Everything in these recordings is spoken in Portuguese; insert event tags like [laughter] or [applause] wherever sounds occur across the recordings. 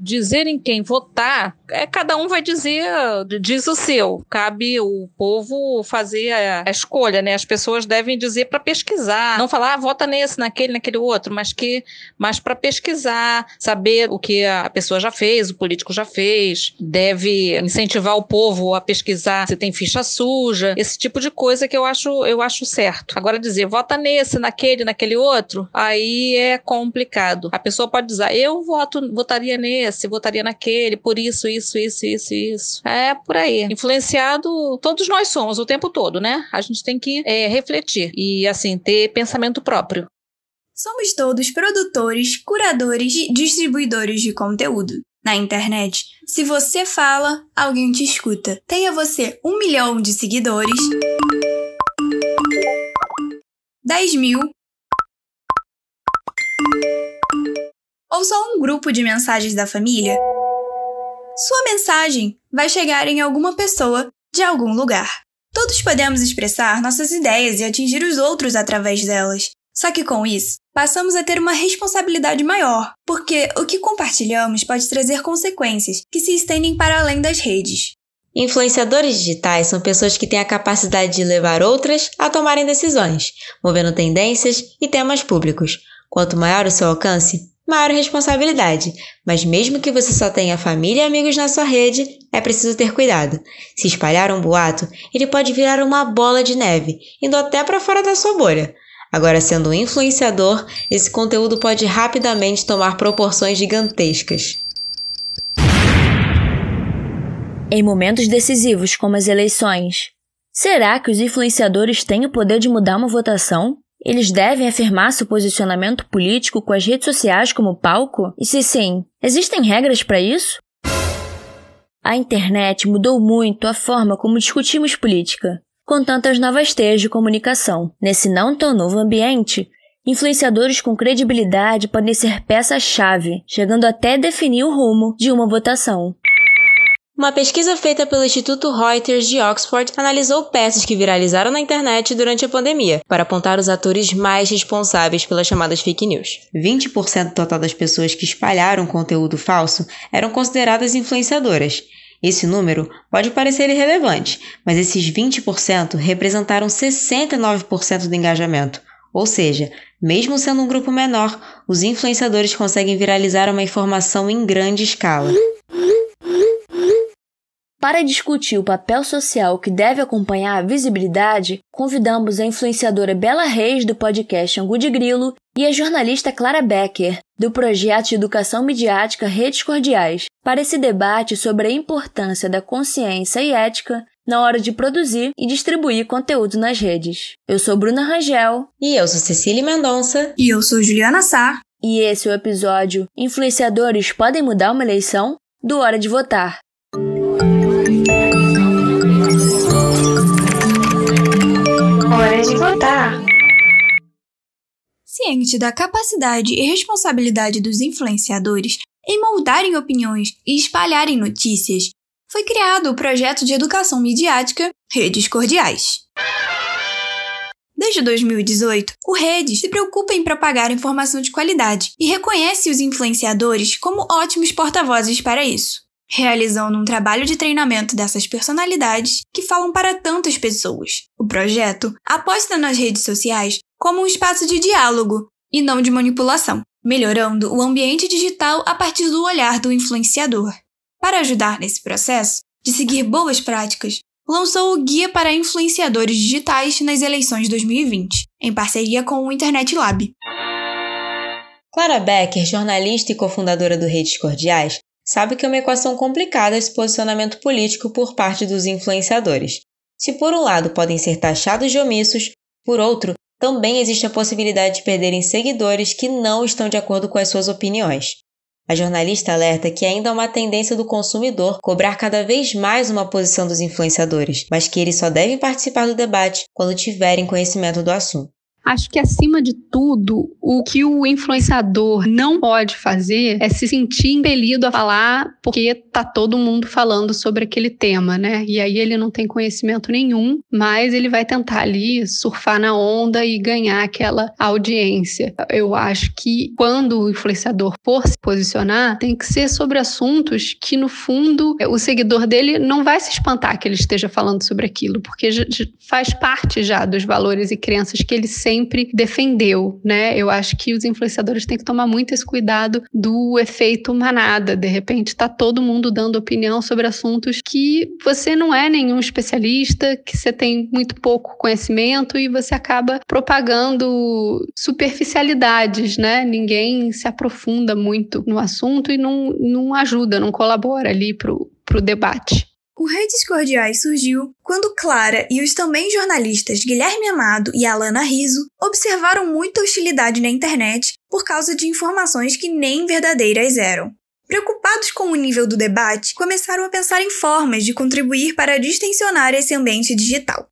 dizer em quem votar, é cada um vai dizer, diz o seu. Cabe o povo fazer a, a escolha, né? As pessoas devem dizer para pesquisar, não falar ah, vota nesse, naquele, naquele outro, mas que, mas para pesquisar, saber o que a pessoa já fez, o político já fez, deve incentivar o povo a pesquisar se tem ficha suja, esse tipo de coisa que eu acho, eu acho certo. Agora dizer vota nesse, naquele, naquele outro, aí é complicado. A pessoa pode dizer, eu voto, votaria nesse, votaria naquele, por isso, isso, isso, isso, isso. É por aí. Influenciado, todos nós somos o tempo todo, né? A gente tem que é, refletir e, assim, ter pensamento próprio. Somos todos produtores, curadores e distribuidores de conteúdo. Na internet, se você fala, alguém te escuta. Tenha você um milhão de seguidores, 10 mil ou só um grupo de mensagens da família, sua mensagem vai chegar em alguma pessoa de algum lugar. Todos podemos expressar nossas ideias e atingir os outros através delas. Só que com isso, passamos a ter uma responsabilidade maior, porque o que compartilhamos pode trazer consequências que se estendem para além das redes. Influenciadores digitais são pessoas que têm a capacidade de levar outras a tomarem decisões, movendo tendências e temas públicos. Quanto maior o seu alcance, maior responsabilidade. Mas mesmo que você só tenha família e amigos na sua rede, é preciso ter cuidado. Se espalhar um boato, ele pode virar uma bola de neve, indo até para fora da sua bolha. Agora, sendo um influenciador, esse conteúdo pode rapidamente tomar proporções gigantescas. Em momentos decisivos, como as eleições, será que os influenciadores têm o poder de mudar uma votação? Eles devem afirmar seu posicionamento político com as redes sociais como palco? E se sim, existem regras para isso? A internet mudou muito a forma como discutimos política, com tantas novas teias de comunicação. Nesse não tão novo ambiente, influenciadores com credibilidade podem ser peça-chave, chegando até definir o rumo de uma votação. Uma pesquisa feita pelo Instituto Reuters de Oxford analisou peças que viralizaram na internet durante a pandemia, para apontar os atores mais responsáveis pelas chamadas fake news. 20% total das pessoas que espalharam conteúdo falso eram consideradas influenciadoras. Esse número pode parecer irrelevante, mas esses 20% representaram 69% do engajamento. Ou seja, mesmo sendo um grupo menor, os influenciadores conseguem viralizar uma informação em grande escala. Para discutir o papel social que deve acompanhar a visibilidade, convidamos a influenciadora Bela Reis do podcast Angu de Grilo e a jornalista Clara Becker, do projeto de educação midiática Redes Cordiais, para esse debate sobre a importância da consciência e ética na hora de produzir e distribuir conteúdo nas redes. Eu sou Bruna Rangel. E eu sou Cecília Mendonça. E eu sou Juliana Sá. E esse é o episódio Influenciadores podem mudar uma eleição? Do Hora de Votar. Da capacidade e responsabilidade dos influenciadores em moldarem opiniões e espalharem notícias, foi criado o projeto de educação midiática Redes Cordiais. Desde 2018, o Redes se preocupa em propagar informação de qualidade e reconhece os influenciadores como ótimos porta-vozes para isso realizando um trabalho de treinamento dessas personalidades que falam para tantas pessoas. O projeto aposta nas redes sociais como um espaço de diálogo e não de manipulação, melhorando o ambiente digital a partir do olhar do influenciador. Para ajudar nesse processo de seguir boas práticas, lançou o Guia para Influenciadores Digitais nas eleições 2020, em parceria com o Internet Lab. Clara Becker, jornalista e cofundadora do Redes Cordiais, sabe que é uma equação complicada esse posicionamento político por parte dos influenciadores. Se por um lado podem ser taxados de omissos, por outro, também existe a possibilidade de perderem seguidores que não estão de acordo com as suas opiniões. A jornalista alerta que ainda há uma tendência do consumidor cobrar cada vez mais uma posição dos influenciadores, mas que eles só devem participar do debate quando tiverem conhecimento do assunto. Acho que acima de tudo, o que o influenciador não pode fazer é se sentir impelido a falar porque tá todo mundo falando sobre aquele tema, né? E aí ele não tem conhecimento nenhum, mas ele vai tentar ali surfar na onda e ganhar aquela audiência. Eu acho que quando o influenciador for se posicionar, tem que ser sobre assuntos que no fundo o seguidor dele não vai se espantar que ele esteja falando sobre aquilo, porque faz parte já dos valores e crenças que ele sempre defendeu, né? Eu acho que os influenciadores têm que tomar muito esse cuidado do efeito manada. De repente, tá todo mundo dando opinião sobre assuntos que você não é nenhum especialista, que você tem muito pouco conhecimento e você acaba propagando superficialidades, né? Ninguém se aprofunda muito no assunto e não, não ajuda, não colabora ali pro, pro debate. O Redes Cordiais surgiu quando Clara e os também jornalistas Guilherme Amado e Alana Riso observaram muita hostilidade na internet por causa de informações que nem verdadeiras eram. Preocupados com o nível do debate, começaram a pensar em formas de contribuir para distensionar esse ambiente digital.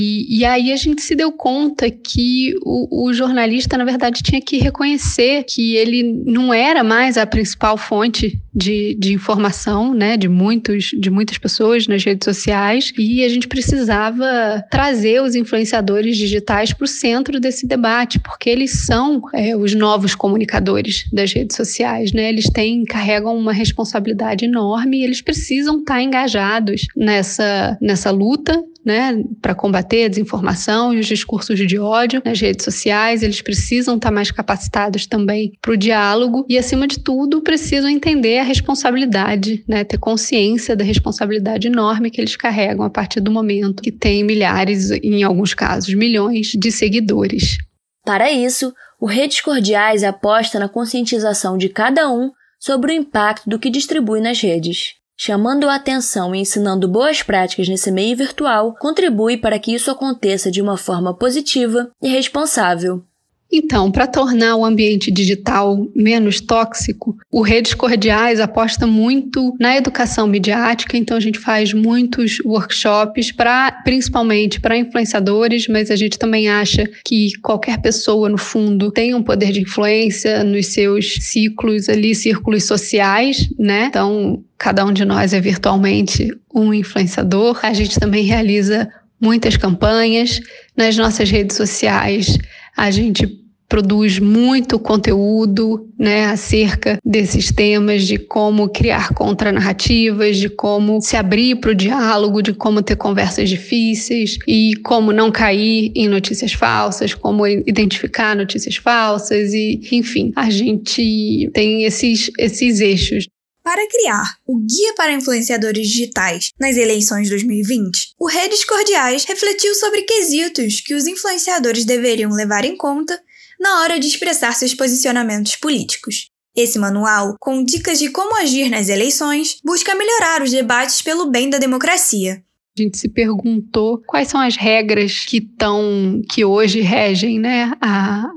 E, e, aí a gente se deu conta que o, o, jornalista, na verdade, tinha que reconhecer que ele não era mais a principal fonte de, de informação, né, de, muitos, de muitas pessoas nas redes sociais, e a gente precisava trazer os influenciadores digitais para o centro desse debate, porque eles são é, os novos comunicadores das redes sociais, né? Eles têm, carregam uma responsabilidade enorme e eles precisam estar engajados nessa, nessa luta né, para combater a desinformação e os discursos de ódio nas redes sociais. Eles precisam estar mais capacitados também para o diálogo e, acima de tudo, precisam entender a responsabilidade, né, ter consciência da responsabilidade enorme que eles carregam a partir do momento que tem milhares, em alguns casos, milhões de seguidores. Para isso, o Redes Cordiais aposta na conscientização de cada um sobre o impacto do que distribui nas redes chamando a atenção e ensinando boas práticas nesse meio virtual, contribui para que isso aconteça de uma forma positiva e responsável. Então, para tornar o ambiente digital menos tóxico, o Redes Cordiais aposta muito na educação midiática, então a gente faz muitos workshops para principalmente para influenciadores, mas a gente também acha que qualquer pessoa no fundo tem um poder de influência nos seus ciclos ali, círculos sociais, né? Então, cada um de nós é virtualmente um influenciador. A gente também realiza muitas campanhas nas nossas redes sociais. A gente produz muito conteúdo né, acerca desses temas, de como criar contranarrativas, de como se abrir para o diálogo, de como ter conversas difíceis e como não cair em notícias falsas, como identificar notícias falsas e, enfim, a gente tem esses, esses eixos. Para criar o Guia para Influenciadores Digitais nas eleições 2020, o Redes Cordiais refletiu sobre quesitos que os influenciadores deveriam levar em conta na hora de expressar seus posicionamentos políticos. Esse manual, com dicas de como agir nas eleições, busca melhorar os debates pelo bem da democracia. A gente se perguntou quais são as regras que estão que hoje regem né, a,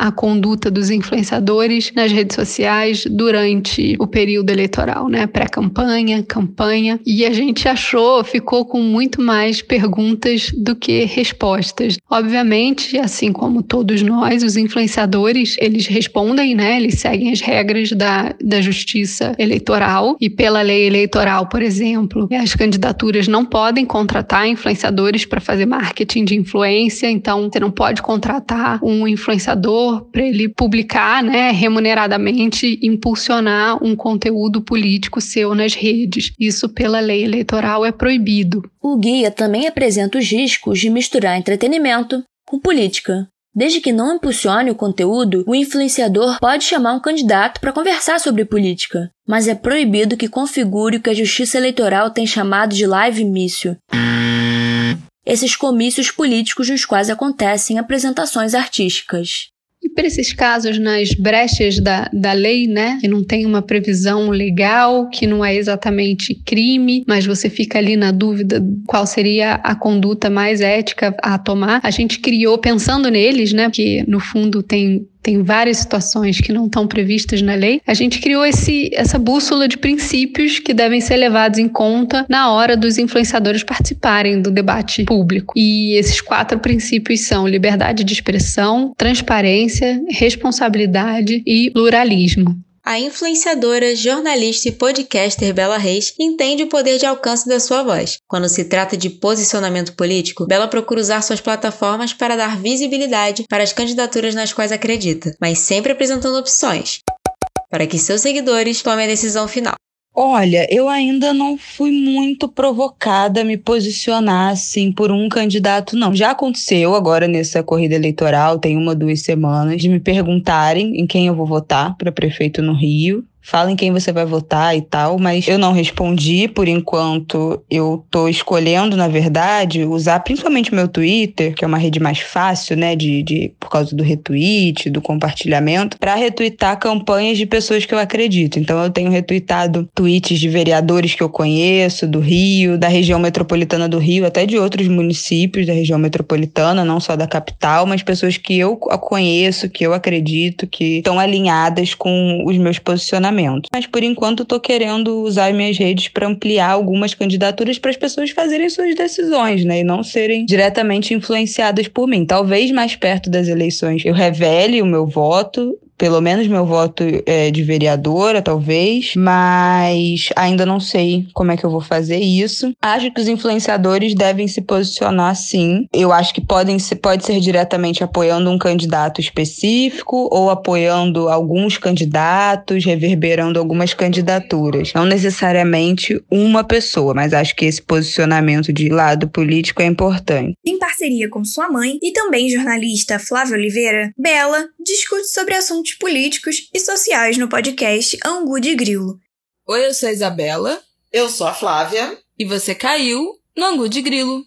a conduta dos influenciadores nas redes sociais durante o período eleitoral, né? Pré-campanha, campanha. E a gente achou, ficou com muito mais perguntas do que respostas. Obviamente, assim como todos nós, os influenciadores, eles respondem, né? Eles seguem as regras da, da justiça eleitoral e pela lei eleitoral, por exemplo, as candidaturas não podem contratar influenciadores para fazer marketing de influência, então você não pode contratar um influenciador para ele publicar, né, remuneradamente, impulsionar um conteúdo político seu nas redes. Isso pela lei eleitoral é proibido. O guia também apresenta os riscos de misturar entretenimento com política. Desde que não impulsione o conteúdo, o influenciador pode chamar um candidato para conversar sobre política, mas é proibido que configure o que a Justiça Eleitoral tem chamado de live mício. Esses comícios políticos nos quais acontecem apresentações artísticas. E para esses casos nas brechas da, da lei, né, que não tem uma previsão legal, que não é exatamente crime, mas você fica ali na dúvida qual seria a conduta mais ética a tomar, a gente criou pensando neles, né, que no fundo tem tem várias situações que não estão previstas na lei, a gente criou esse, essa bússola de princípios que devem ser levados em conta na hora dos influenciadores participarem do debate público. E esses quatro princípios são liberdade de expressão, transparência, responsabilidade e pluralismo. A influenciadora, jornalista e podcaster Bela Reis entende o poder de alcance da sua voz. Quando se trata de posicionamento político, Bela procura usar suas plataformas para dar visibilidade para as candidaturas nas quais acredita, mas sempre apresentando opções, para que seus seguidores tomem a decisão final. Olha, eu ainda não fui muito provocada a me posicionar assim por um candidato, não. Já aconteceu agora nessa corrida eleitoral, tem uma, duas semanas, de me perguntarem em quem eu vou votar para prefeito no Rio fala em quem você vai votar e tal, mas eu não respondi por enquanto. Eu tô escolhendo, na verdade, usar principalmente meu Twitter, que é uma rede mais fácil, né, de, de por causa do retweet, do compartilhamento, para retweetar campanhas de pessoas que eu acredito. Então eu tenho retweetado tweets de vereadores que eu conheço, do Rio, da região metropolitana do Rio, até de outros municípios da região metropolitana, não só da capital, mas pessoas que eu conheço, que eu acredito, que estão alinhadas com os meus posicionamentos mas por enquanto estou querendo usar minhas redes para ampliar algumas candidaturas para as pessoas fazerem suas decisões, né? E não serem diretamente influenciadas por mim. Talvez mais perto das eleições eu revele o meu voto, pelo menos meu voto é de vereadora, talvez, mas ainda não sei como é que eu vou fazer isso. Acho que os influenciadores devem se posicionar sim. Eu acho que podem ser, pode ser diretamente apoiando um candidato específico ou apoiando alguns candidatos, reverberando algumas candidaturas. Não necessariamente uma pessoa, mas acho que esse posicionamento de lado político é importante. Em parceria com sua mãe e também jornalista Flávia Oliveira, Bela discute sobre assuntos assuntos políticos e sociais no podcast Angu de Grilo. Oi, eu sou a Isabela. Eu sou a Flávia. E você caiu no Angu de Grilo.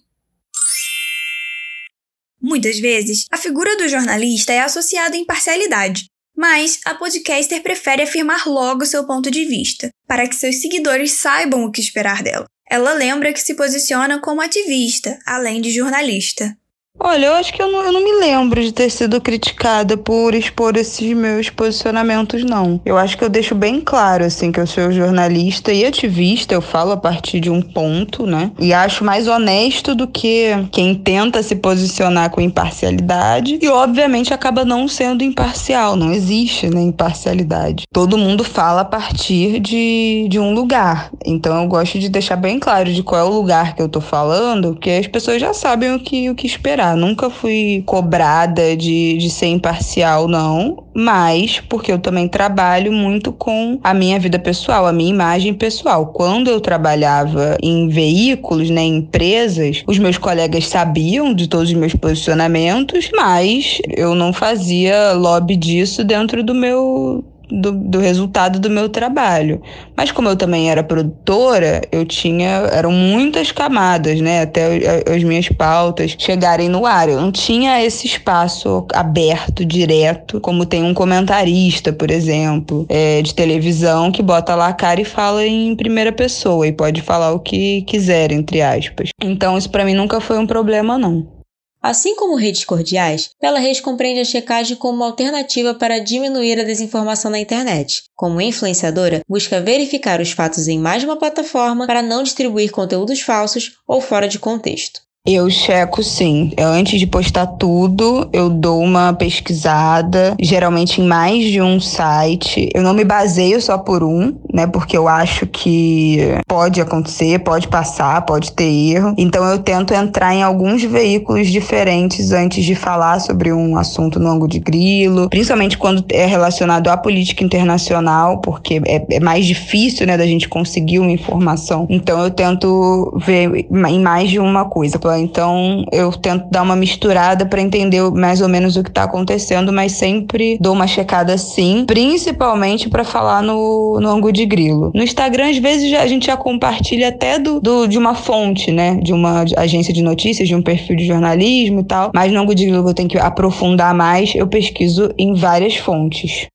Muitas vezes, a figura do jornalista é associada à imparcialidade, mas a podcaster prefere afirmar logo seu ponto de vista, para que seus seguidores saibam o que esperar dela. Ela lembra que se posiciona como ativista, além de jornalista. Olha, eu acho que eu não, eu não, me lembro de ter sido criticada por expor esses meus posicionamentos, não. Eu acho que eu deixo bem claro, assim, que eu sou jornalista e ativista, eu falo a partir de um ponto, né? E acho mais honesto do que quem tenta se posicionar com imparcialidade e, obviamente, acaba não sendo imparcial. Não existe, né, imparcialidade. Todo mundo fala a partir de, de um lugar. Então, eu gosto de deixar bem claro de qual é o lugar que eu tô falando, porque as pessoas já sabem o que, o que esperar Nunca fui cobrada de, de ser imparcial, não. Mas porque eu também trabalho muito com a minha vida pessoal, a minha imagem pessoal. Quando eu trabalhava em veículos, né, em empresas, os meus colegas sabiam de todos os meus posicionamentos, mas eu não fazia lobby disso dentro do meu do, do, resultado do meu trabalho. Mas como eu também era produtora, eu tinha eram muitas camadas, né, até as minhas pautas chegarem no ar. Eu não tinha esse espaço aberto, direto, como tem um comentarista, por exemplo, é, de televisão que bota lá a cara e fala em primeira pessoa e pode falar o que quiser, entre aspas. Então isso para mim nunca foi um problema não. Assim como redes cordiais, Bela Reis compreende a checagem como uma alternativa para diminuir a desinformação na internet. Como influenciadora, busca verificar os fatos em mais de uma plataforma para não distribuir conteúdos falsos ou fora de contexto. Eu checo sim. Antes de postar tudo, eu dou uma pesquisada, geralmente em mais de um site. Eu não me baseio só por um, né? Porque eu acho que pode acontecer, pode passar, pode ter erro. Então eu tento entrar em alguns veículos diferentes antes de falar sobre um assunto no ângulo de grilo, principalmente quando é relacionado à política internacional, porque é, é mais difícil, né, da gente conseguir uma informação. Então eu tento ver em mais de uma coisa então eu tento dar uma misturada para entender mais ou menos o que tá acontecendo, mas sempre dou uma checada sim, principalmente para falar no, no ângulo de grilo. No Instagram, às vezes, a gente já compartilha até do, do, de uma fonte, né? De uma agência de notícias, de um perfil de jornalismo e tal. Mas no ângulo de grilo eu tenho que aprofundar mais, eu pesquiso em várias fontes.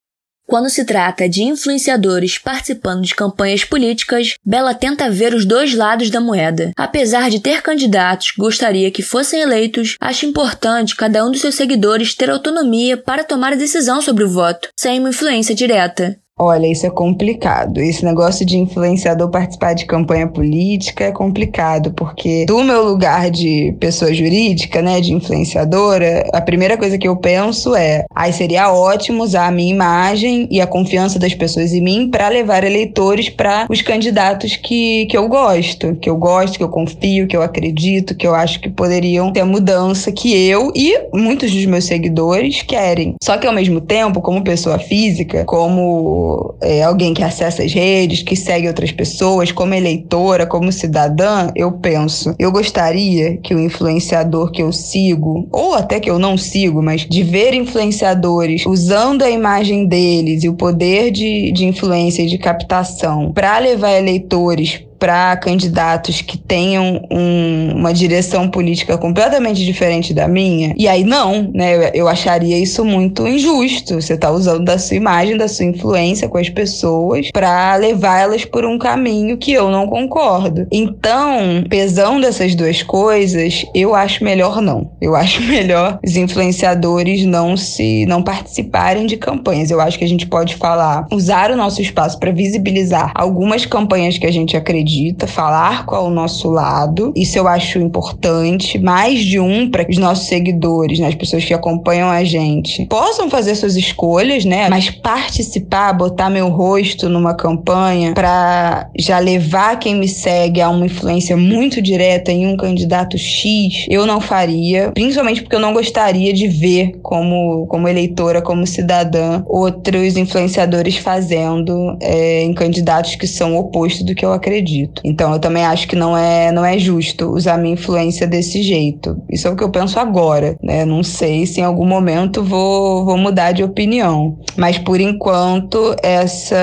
Quando se trata de influenciadores participando de campanhas políticas, Bela tenta ver os dois lados da moeda. Apesar de ter candidatos que gostaria que fossem eleitos, acha importante cada um dos seus seguidores ter autonomia para tomar a decisão sobre o voto, sem uma influência direta. Olha, isso é complicado. Esse negócio de influenciador participar de campanha política é complicado, porque do meu lugar de pessoa jurídica, né, de influenciadora, a primeira coisa que eu penso é: aí seria ótimo usar a minha imagem e a confiança das pessoas em mim para levar eleitores para os candidatos que, que eu gosto, que eu gosto, que eu confio, que eu acredito, que eu acho que poderiam ter a mudança que eu e muitos dos meus seguidores querem. Só que ao mesmo tempo, como pessoa física, como é, alguém que acessa as redes, que segue outras pessoas, como eleitora, como cidadã, eu penso, eu gostaria que o influenciador que eu sigo, ou até que eu não sigo, mas de ver influenciadores usando a imagem deles e o poder de, de influência e de captação para levar eleitores para candidatos que tenham um, uma direção política completamente diferente da minha. E aí não, né? Eu acharia isso muito injusto. Você está usando da sua imagem, da sua influência com as pessoas para levá-las por um caminho que eu não concordo. Então, pesando essas duas coisas, eu acho melhor não. Eu acho [laughs] melhor os influenciadores não se não participarem de campanhas. Eu acho que a gente pode falar, usar o nosso espaço para visibilizar algumas campanhas que a gente acredita acredita, falar qual é o nosso lado. Isso eu acho importante. Mais de um para que os nossos seguidores, né, as pessoas que acompanham a gente, possam fazer suas escolhas, né? Mas participar, botar meu rosto numa campanha para já levar quem me segue a uma influência muito direta em um candidato X, eu não faria. Principalmente porque eu não gostaria de ver como, como eleitora, como cidadã, outros influenciadores fazendo é, em candidatos que são oposto do que eu acredito acredito. Então eu também acho que não é, não é justo usar minha influência desse jeito. Isso é o que eu penso agora, né? Não sei se em algum momento vou, vou mudar de opinião. Mas por enquanto, essa.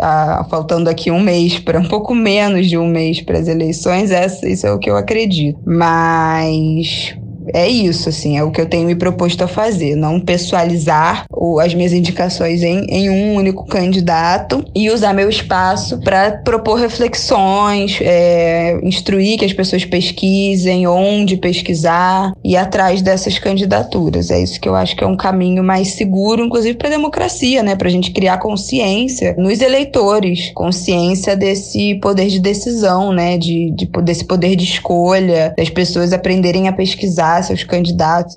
A, a, faltando aqui um mês para um pouco menos de um mês para as eleições, essa, isso é o que eu acredito. Mas é isso, assim, é o que eu tenho me proposto a fazer, não pessoalizar o, as minhas indicações em, em um único candidato e usar meu espaço para propor reflexões, é, instruir que as pessoas pesquisem, onde pesquisar e atrás dessas candidaturas. É isso que eu acho que é um caminho mais seguro, inclusive para a democracia, né, para a gente criar consciência nos eleitores, consciência desse poder de decisão, né, de, de desse poder de escolha, das pessoas aprenderem a pesquisar seus candidatos.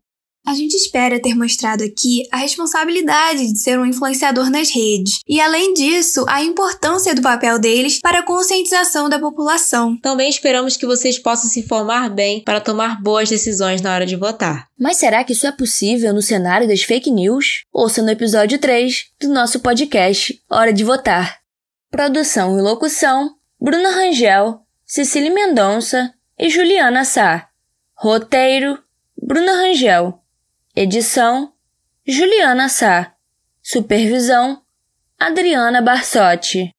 A gente espera ter mostrado aqui a responsabilidade de ser um influenciador nas redes e, além disso, a importância do papel deles para a conscientização da população. Também esperamos que vocês possam se informar bem para tomar boas decisões na hora de votar. Mas será que isso é possível no cenário das fake news? Ouça no episódio 3 do nosso podcast Hora de Votar. Produção e locução: Bruna Rangel, Cecília Mendonça e Juliana Sá. Roteiro: Bruna Rangel. Edição: Juliana Sá. Supervisão: Adriana Barsotti.